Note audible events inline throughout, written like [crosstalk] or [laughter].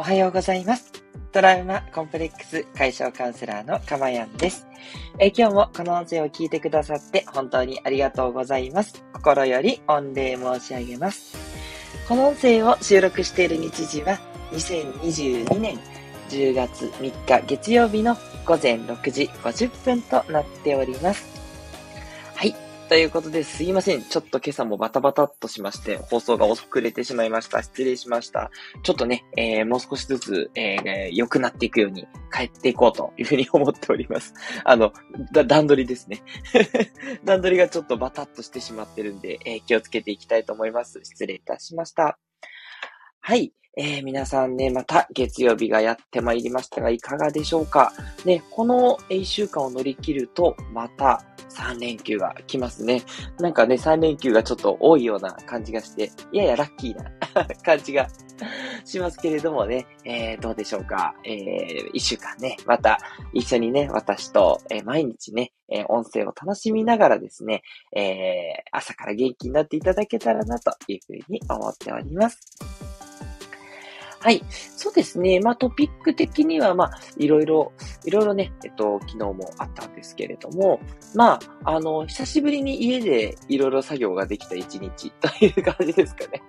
おはようございます。トラウマコンプレックス解消カウンセラーのかまやんです。え今日もこの音声を聞いてくださって本当にありがとうございます。心より御礼申し上げます。この音声を収録している日時は2022年10月3日月曜日の午前6時50分となっております。ということですいません。ちょっと今朝もバタバタっとしまして、放送が遅れてしまいました。失礼しました。ちょっとね、えーもう少しずつ、えー良くなっていくように帰っていこうというふうに思っております。あの、だ段取りですね。[laughs] 段取りがちょっとバタッとしてしまってるんで、えー気をつけていきたいと思います。失礼いたしました。はい。えー皆さんね、また月曜日がやってまいりましたが、いかがでしょうかね、この1週間を乗り切ると、また3連休が来ますね。なんかね、3連休がちょっと多いような感じがして、ややラッキーな [laughs] 感じがしますけれどもね、えーどうでしょうか。えー、1週間ね、また一緒にね、私と、えー毎日ね、えー音声を楽しみながらですね、えー朝から元気になっていただけたらなというふうに思っております。はい。そうですね。まあトピック的には、まあいろいろ、いろいろね、えっと、昨日もあったんですけれども、まあ、あの、久しぶりに家でいろいろ作業ができた一日という感じですかね。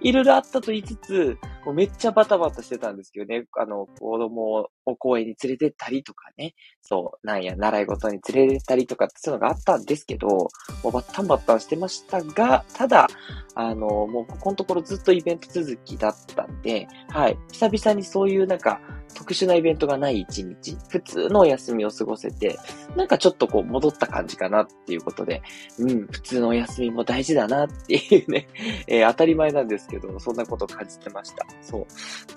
いろいろあったと言いつつ、もうめっちゃバタバタしてたんですけどね、あの、子供を公園に連れてったりとかね、そう、なんや、習い事に連れてったりとかってそういうのがあったんですけど、もうバッタンバッタンしてましたが、ただ、あの、もうここのところずっとイベント続きだったんで、はい、久々にそういうなんか、特殊なイベントがない一日、普通のお休みを過ごせて、なんかちょっとこう戻った感じかなっていうことで、うん、普通のお休みも大事だなっていうね、[laughs] えー当たり前なんですけど、そんなことを感じてました。そう。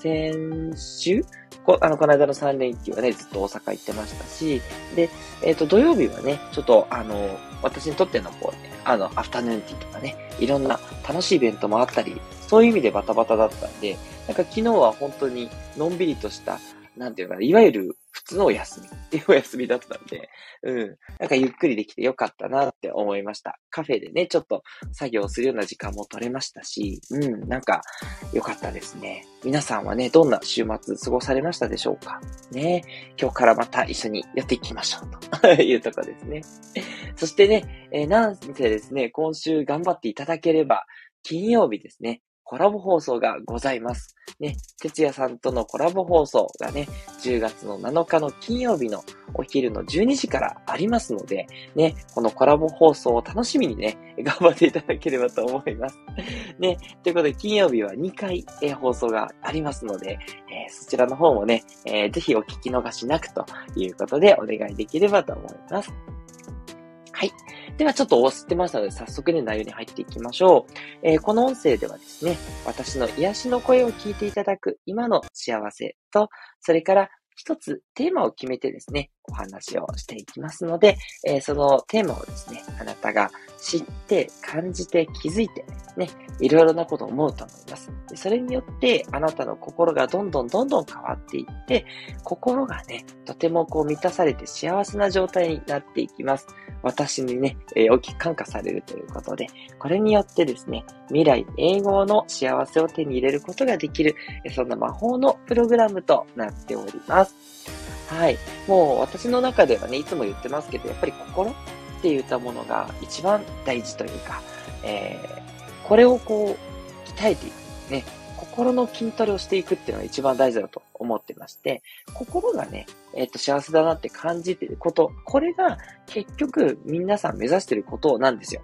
先週？こあの、この間の3連休はね、ずっと大阪行ってましたし、で、えっ、と、土曜日はね、ちょっと、あの、私にとってのこうね、あの、アフタヌーンティーとかね、いろんな楽しいイベントもあったり、そういう意味でバタバタだったんで、なんか昨日は本当にのんびりとした、なんていうか、いわゆる普通のお休みっていうお休みだったんで、うん。なんかゆっくりできてよかったなって思いました。カフェでね、ちょっと作業するような時間も取れましたし、うん、なんかよかったですね。皆さんはね、どんな週末過ごされましたでしょうか？ね。今日からまた一緒にやっていきましょうというとこですね。[laughs] そしてね、えーなんせですね、今週頑張っていただければ、金曜日ですね、コラボ放送がございます。ね、哲也さんとのコラボ放送がね、10月の7日の金曜日のお昼の12時からありますので、ね、このコラボ放送を楽しみにね、頑張っていただければと思います。ね、ということで金曜日は2回、えー放送がありますので、えーそちらの方もね、えーぜひお聞き逃しなくということでお願いできればと思います。はい。ではちょっと押してましたので、早速ね、内容に入っていきましょう。えーこの音声ではですね、私の癒しの声を聞いていただく今の幸せと、それから一つテーマを決めてですね、お話をしていきますので、えーそのテーマをですね、あなたが知って、感じて、気づいて、ね、いろいろなことを思うと思います。それによって、あなたの心がどんどんどんどん変わっていって、心がね、とてもこう満たされて幸せな状態になっていきます。私にね、えー大きく感化されるということで、これによってですね、未来永劫の幸せを手に入れることができる、そんな魔法のプログラムとなっております。はい。もう私の中ではね、いつも言ってますけど、やっぱり心って言ったものが一番大事というか、えーこれをこう、鍛えていく。ね。心の筋トレをしていくっていうのが一番大事だと思ってまして、心がね、えっ、と、幸せだなって感じてること、これが結局皆さん目指してることなんですよ。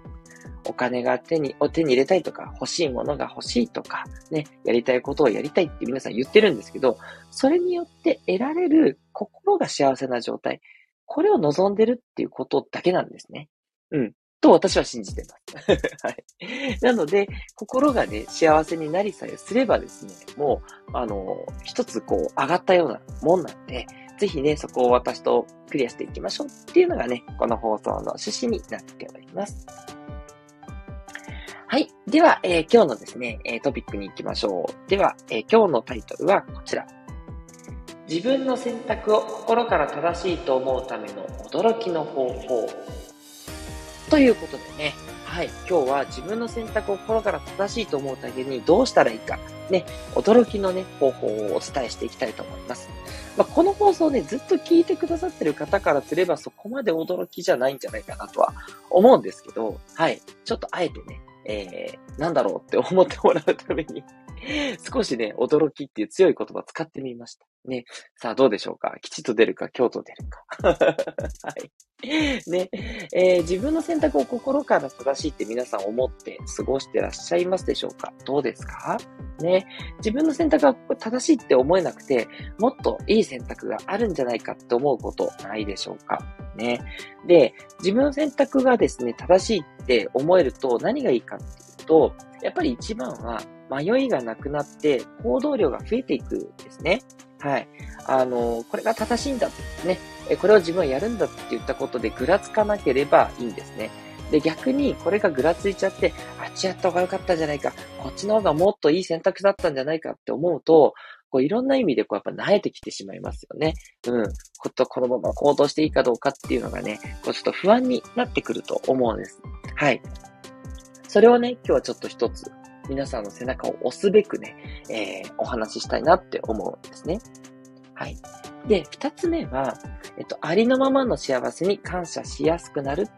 お金が手に、を手に入れたいとか、欲しいものが欲しいとか、ね、やりたいことをやりたいって皆さん言ってるんですけど、それによって得られる心が幸せな状態、これを望んでるっていうことだけなんですね。うん。と私は信じてます。[laughs] はい。なので、心がね、幸せになりさえすればですね、もう、あの、一つこう、上がったようなもんなんで、ぜひね、そこを私とクリアしていきましょうっていうのがね、この放送の趣旨になっております。はい。では、えー今日のですね、えトピックに行きましょう。では、えー今日のタイトルはこちら。自分の選択を心から正しいと思うための驚きの方法。ということでね、はい、今日は自分の選択を心から正しいと思うだけにどうしたらいいか、ね、驚きのね、方法をお伝えしていきたいと思います。まあ、この放送ね、ずっと聞いてくださってる方からすればそこまで驚きじゃないんじゃないかなとは思うんですけど、はい、ちょっとあえてね、えー、なんだろうって思ってもらうために [laughs] 少しね、驚きっていう強い言葉使ってみました。ね。さあ、どうでしょうか？吉と出るか、京と出るか。[laughs] はい。ね、えー、自分の選択を心から正しいって皆さん思って過ごしてらっしゃいますでしょうか？どうですか？ね。自分の選択が正しいって思えなくて、もっといい選択があるんじゃないかって思うことないでしょうか？ね。で、自分の選択がですね、正しいって思えると何がいいかっていうと、やっぱり一番は迷いがなくなって行動量が増えていくんですね。はい。あの、これが正しいんだね。これを自分はやるんだって言ったことでぐらつかなければいいんですね。で、逆にこれがぐらついちゃって、あっちやった方が良かったんじゃないか、こっちの方がもっといい選択だったんじゃないかって思うと、こういろんな意味でこうやっぱ慣れてきてしまいますよね。うん。ことこのまま行動していいかどうかっていうのがね、こうちょっと不安になってくると思うんです。はい。それをね、今日はちょっと一つ皆さんの背中を押すべくね、えー、お話ししたいなって思うんですね。はい。で、二つ目は、えっと、ありのままの幸せに感謝しやすくなる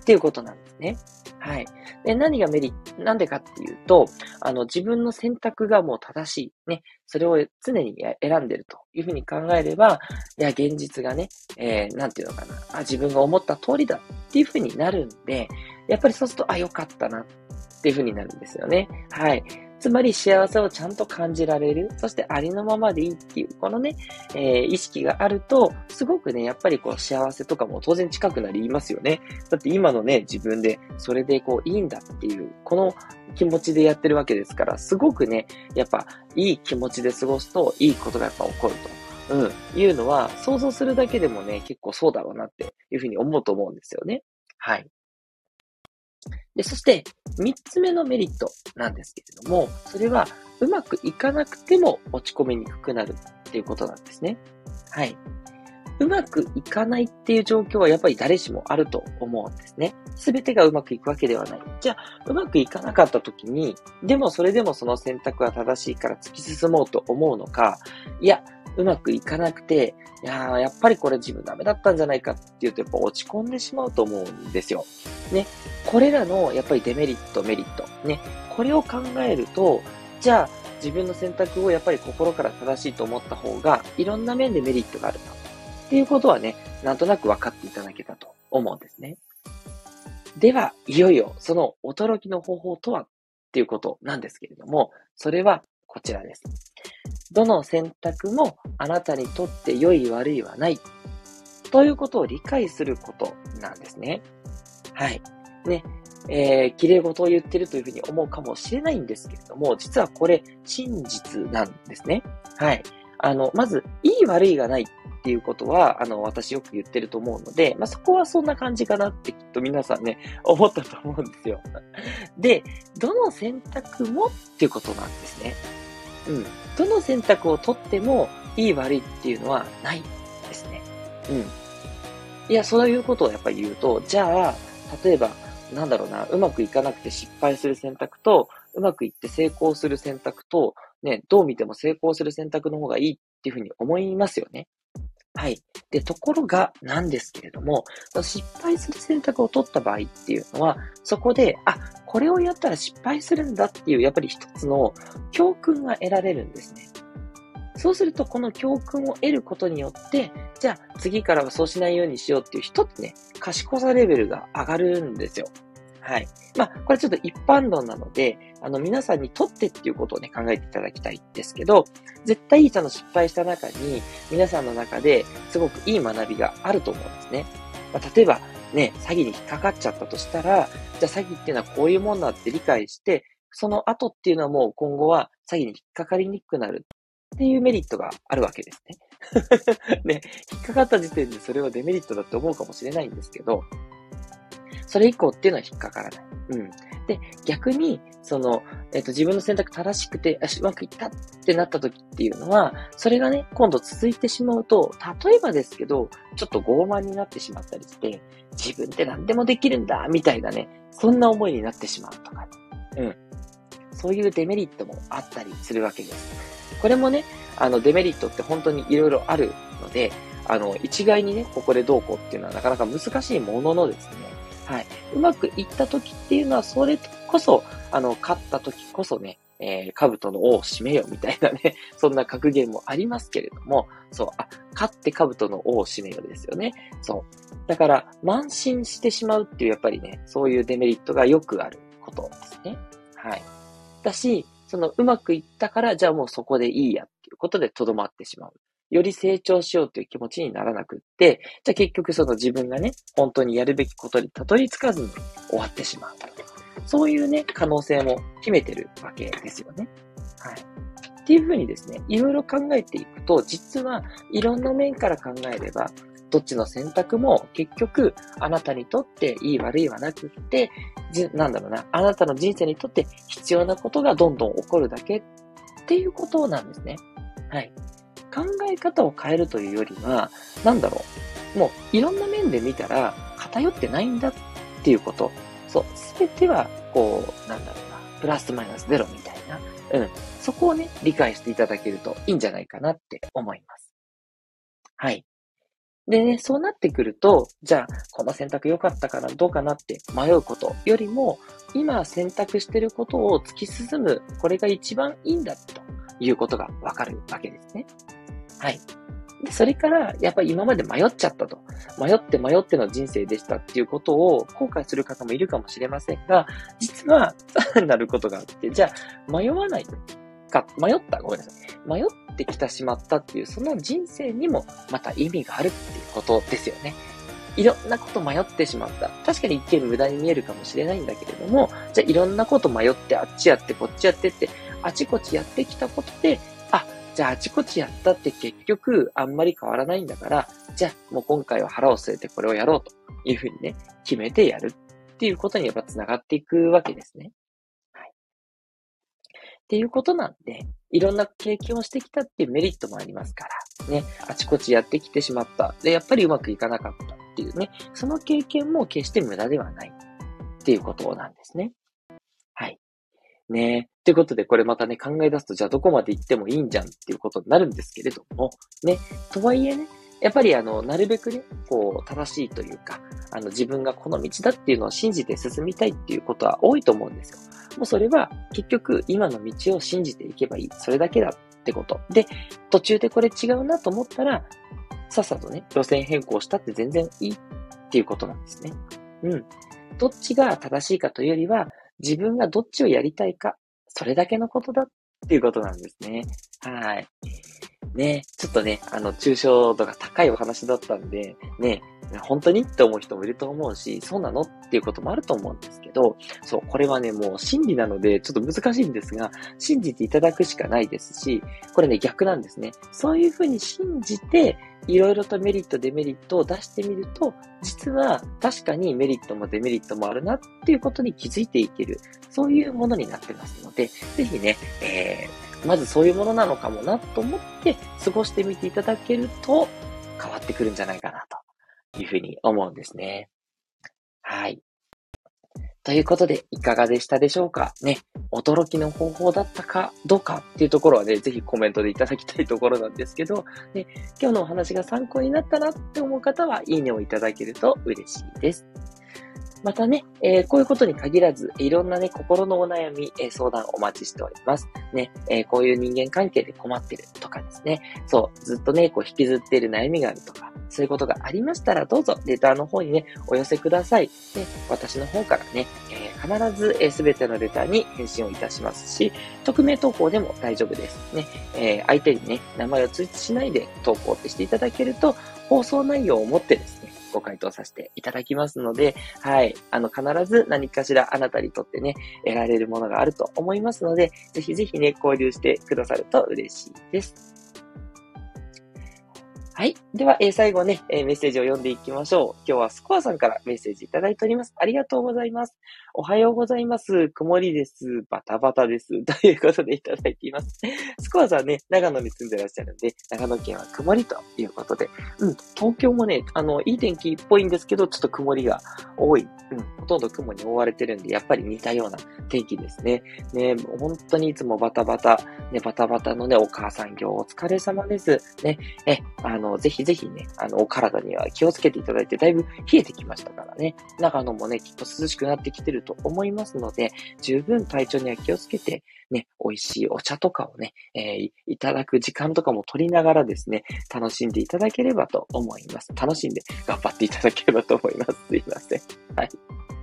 っていうことなんですね。はい。で、何がメリット、なんでかっていうと、あの、自分の選択がもう正しい。ね。それを常に選んでるというふうに考えれば、いや、現実がね、えー、なんていうのかな。あ、自分が思った通りだっていうふうになるんで、やっぱりそうすると、あ、よかったなっていう風になるんですよね。はい。つまり幸せをちゃんと感じられる。そしてありのままでいいっていう、このね、えー、意識があると、すごくね、やっぱりこう幸せとかも当然近くなりますよね。だって今のね、自分でそれでこういいんだっていう、この気持ちでやってるわけですから、すごくね、やっぱいい気持ちで過ごすといいことがやっぱ起こると。うん、いうのは、想像するだけでもね、結構そうだろうなっていうふうに思うと思うんですよね。はい。で、そして、三つ目のメリットなんですけれども、それは、うまくいかなくても落ち込みにくくなるっていうことなんですね。はい。うまくいかないっていう状況はやっぱり誰しもあると思うんですね。すべてがうまくいくわけではない。じゃあ、うまくいかなかった時に、でもそれでもその選択は正しいから突き進もうと思うのか、いや、うまくいかなくて、いやー、やっぱりこれ自分ダメだったんじゃないかって言うとやっぱ落ち込んでしまうと思うんですよ。ね。これらのやっぱりデメリット、メリット。ね。これを考えると、じゃあ自分の選択をやっぱり心から正しいと思った方が、いろんな面でメリットがあると。っていうことはね、なんとなく分かっていただけたと思うんですね。では、いよいよその驚きの方法とは？っていうことなんですけれども、それはこちらです。どの選択もあなたにとって良い悪いはない。ということを理解することなんですね。はい。ね。えー、綺麗事を言ってるというふうに思うかもしれないんですけれども、実はこれ真実なんですね。はい。あの、まず、いい悪いがないっていうことは、あの、私よく言ってると思うので、まあ、そこはそんな感じかなってきっと皆さんね、思ったと思うんですよ。で、どの選択もっていうことなんですね。うん。どの選択を取っても、いい悪いっていうのはないですね。うん。いや、そういうことをやっぱり言うと、じゃあ、例えば、なんだろうな、うまくいかなくて失敗する選択と、うまくいって成功する選択と、ね、どう見ても成功する選択の方がいいっていうふうに思いますよね。はい。で、ところがなんですけれども、失敗する選択を取った場合っていうのは、そこで、あ、これをやったら失敗するんだっていう、やっぱり一つの教訓が得られるんですね。そうすると、この教訓を得ることによって、じゃあ次からはそうしないようにしようっていう一つね、賢さレベルが上がるんですよ。はい。まあ、これちょっと一般論なので、あの、皆さんにとってっていうことをね、考えていただきたいんですけど、絶対その失敗した中に、皆さんの中ですごくいい学びがあると思うんですね。まあ、例えば、ね、詐欺に引っかかっちゃったとしたら、じゃあ詐欺っていうのはこういうもんだって理解して、その後っていうのはもう今後は詐欺に引っかかりにくくなるっていうメリットがあるわけですね。[laughs] ね、引っかかった時点でそれはデメリットだって思うかもしれないんですけど、それ以降っていうのは引っかからない。うん。で、逆に、その、えっ、と、自分の選択正しくて、あ、うまくいったってなった時っていうのは、それがね、今度続いてしまうと、例えばですけど、ちょっと傲慢になってしまったりして、自分って何でもできるんだ、みたいなね、そんな思いになってしまうとか、うん。そういうデメリットもあったりするわけです。これもね、あの、デメリットって本当に色々あるので、あの、一概にね、ここでどうこうっていうのはなかなか難しいもののですね、はい。うまくいった時っていうのは、それこそ、あの、勝った時こそね、えー、兜の王を締めよみたいなね、[laughs] そんな格言もありますけれども、そう、あ、勝って兜の王を締めよですよね。そう。だから、慢心してしまうっていう、やっぱりね、そういうデメリットがよくあることですね。はい。だし、そのうまくいったから、じゃあもうそこでいいやっていうことでとどまってしまう。より成長しようという気持ちにならなくって、じゃあ結局その自分がね、本当にやるべきことにたどり着かずに終わってしまう。そういうね、可能性も秘めてるわけですよね。はい。っていうふうにですね、いろいろ考えていくと、実はいろんな面から考えれば、どっちの選択も結局あなたにとっていい悪いはなくって、なんだろうな、あなたの人生にとって必要なことがどんどん起こるだけっていうことなんですね。はい。考え方を変えるというよりは、なんだろう。もういろんな面で見たら偏ってないんだっていうこと。そう。すべては、こう、なんだろうな。プラスマイナスゼロみたいな。うん。そこをね、理解していただけるといいんじゃないかなって思います。はい。でね、そうなってくると、じゃあ、この選択良かったかな、どうかなって迷うことよりも、今選択してることを突き進む、これが一番いいんだということがわかるわけですね。はい。で、それから、やっぱり今まで迷っちゃったと。迷って迷っての人生でしたっていうことを後悔する方もいるかもしれませんが、実は、[laughs] なることがあって、じゃあ、迷わないか、迷った、ごめんなさい。迷ってきたしまったっていう、その人生にもまた意味があるっていうことですよね。いろんなこと迷ってしまった。確かに一見無駄に見えるかもしれないんだけれども、じゃあいろんなこと迷ってあっちやってこっちやってって、あちこちやってきたことで、じゃああちこちやったって結局あんまり変わらないんだから、じゃあもう今回は腹を据えてこれをやろうというふうにね、決めてやるっていうことにやっぱ繋がっていくわけですね。はい。っていうことなんで、いろんな経験をしてきたっていうメリットもありますから、ね、あちこちやってきてしまった。で、やっぱりうまくいかなかったっていうね、その経験も決して無駄ではないっていうことなんですね。はい。ねということで、これまたね、考え出すと、じゃあどこまで行ってもいいんじゃんっていうことになるんですけれども、ね、とはいえね、やっぱりあの、なるべくね、こう、正しいというか、あの、自分がこの道だっていうのを信じて進みたいっていうことは多いと思うんですよ。もうそれは、結局、今の道を信じていけばいい。それだけだってこと。で、途中でこれ違うなと思ったら、さっさとね、路線変更したって全然いいっていうことなんですね。うん。どっちが正しいかというよりは、自分がどっちをやりたいか、それだけのことだっていうことなんですね。はい。ね、ちょっとね、あの、抽象度が高いお話だったんで、ね、本当にって思う人もいると思うし、そうなのっていうこともあると思うんですけど、そう、これはね、もう真理なので、ちょっと難しいんですが、信じていただくしかないですし、これね、逆なんですね。そういうふうに信じて、いろいろとメリット、デメリットを出してみると、実は確かにメリットもデメリットもあるなっていうことに気づいていける。そういうものになってますので、ぜひね、えー、まずそういうものなのかもなと思って過ごしてみていただけると変わってくるんじゃないかなというふうに思うんですね。はい。ということで、いかがでしたでしょうか？ね。驚きの方法だったかどうかっていうところはね、ぜひコメントでいただきたいところなんですけど、ね、今日のお話が参考になったなって思う方は、いいねをいただけると嬉しいです。またね、えー、こういうことに限らず、いろんなね、心のお悩み、えー、相談お待ちしております。ね、えー、こういう人間関係で困ってるとかですね、そう、ずっとね、こう引きずっている悩みがあるとか、そういうことがありましたら、どうぞ、レターの方にね、お寄せください。で、私の方からね、え必ず、えー、全てのレターに返信をいたしますし、匿名投稿でも大丈夫です。ね、え相手にね、名前を通知しないで投稿ってしていただけると、放送内容をもってですね、ご回答させていただきますので、はい。あの、必ず何かしらあなたにとってね、得られるものがあると思いますので、ぜひぜひね、交流してくださると嬉しいです。はい。では、えー、最後ね、えー、メッセージを読んでいきましょう。今日はスコアさんからメッセージいただいております。ありがとうございます。おはようございます。曇りです。バタバタです。[laughs] ということでいただいています。スコアさんね、長野に住んでらっしゃるんで、長野県は曇りということで、うん、東京もね、あの、いい天気っぽいんですけど、ちょっと曇りが多い。うん、ほとんど雲に覆われてるんで、やっぱり似たような天気ですね。ね、本当にいつもバタバタ、ね、バタバタのね、お母さん業お疲れ様です。ね、え、あの、ぜひぜひね、あの、お体には気をつけていただいて、だいぶ冷えてきましたからね。長野もね、きっと涼しくなってきてると思いますので、十分体調には気をつけて、ね、美味しいお茶とかをね、えー、いただく時間とかも取りながらですね、楽しんでいただければと思います。楽しんで頑張っていただければと思います。すいません。はい。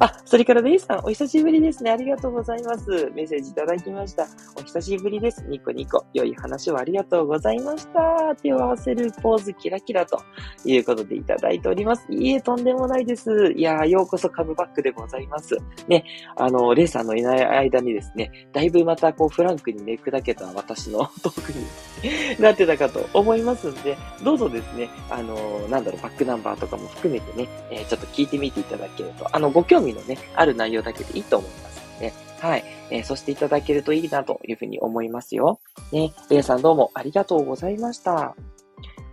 あ、それからレイさん、お久しぶりですね。ありがとうございます。メッセージいただきました。お久しぶりです。ニコニコ。良い話をありがとうございました。手を合わせるポーズキラキラということでいただいております。いいえ、とんでもないです。いやー、ようこそカブバックでございます。ね、あの、レイさんのいない間にですね、だいぶまたこうフランクにね、砕けた私のトークになってたかと思いますんで、どうぞですね、あの、なんだろう、バックナンバーとかも含めてね、えー、ちょっと聞いてみていただけれと、あの、ご興味のね、ある内容だけでいいと思いますので、はい。えー、そしていただけるといいなというふうに思いますよ。ね、レイさんどうもありがとうございました。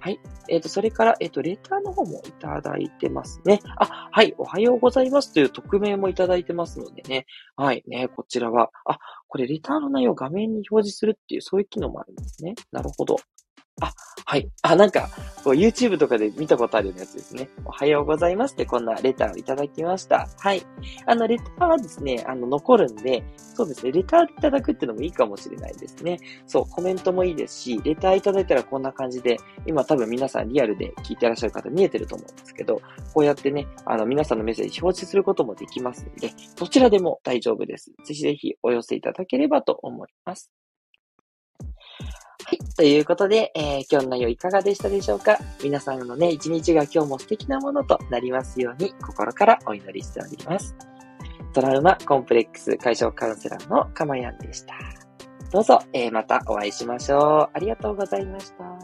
はい。えっ、ー、と、それから、えっ、ー、と、レターの方もいただいてますね。あ、はい。おはようございますという匿名もいただいてますのでね。はい。ね、こちらは、あ、これ、レターの内容を画面に表示するっていう、そういう機能もあるんですね。なるほど。あ、はい。あ、なんか、YouTube とかで見たことあるようなやつですね。おはようございますってこんなレターをいただきました。はい。あの、レターはですね、あの、残るんで、そうですね、レターいただくっていうのもいいかもしれないですね。そう、コメントもいいですし、レターいただいたらこんな感じで、今多分皆さんリアルで聞いてらっしゃる方見えてると思うんですけど、こうやってね、あの、皆さんのメッセージ表示することもできますので、どちらでも大丈夫です。ぜひぜひお寄せいただければと思います。はい。ということで、えー、今日の内容いかがでしたでしょうか？皆さんのね、一日が今日も素敵なものとなりますように、心からお祈りしております。トラウマコンプレックス解消カウンセラーのかまやんでした。どうぞ、えー、またお会いしましょう。ありがとうございました。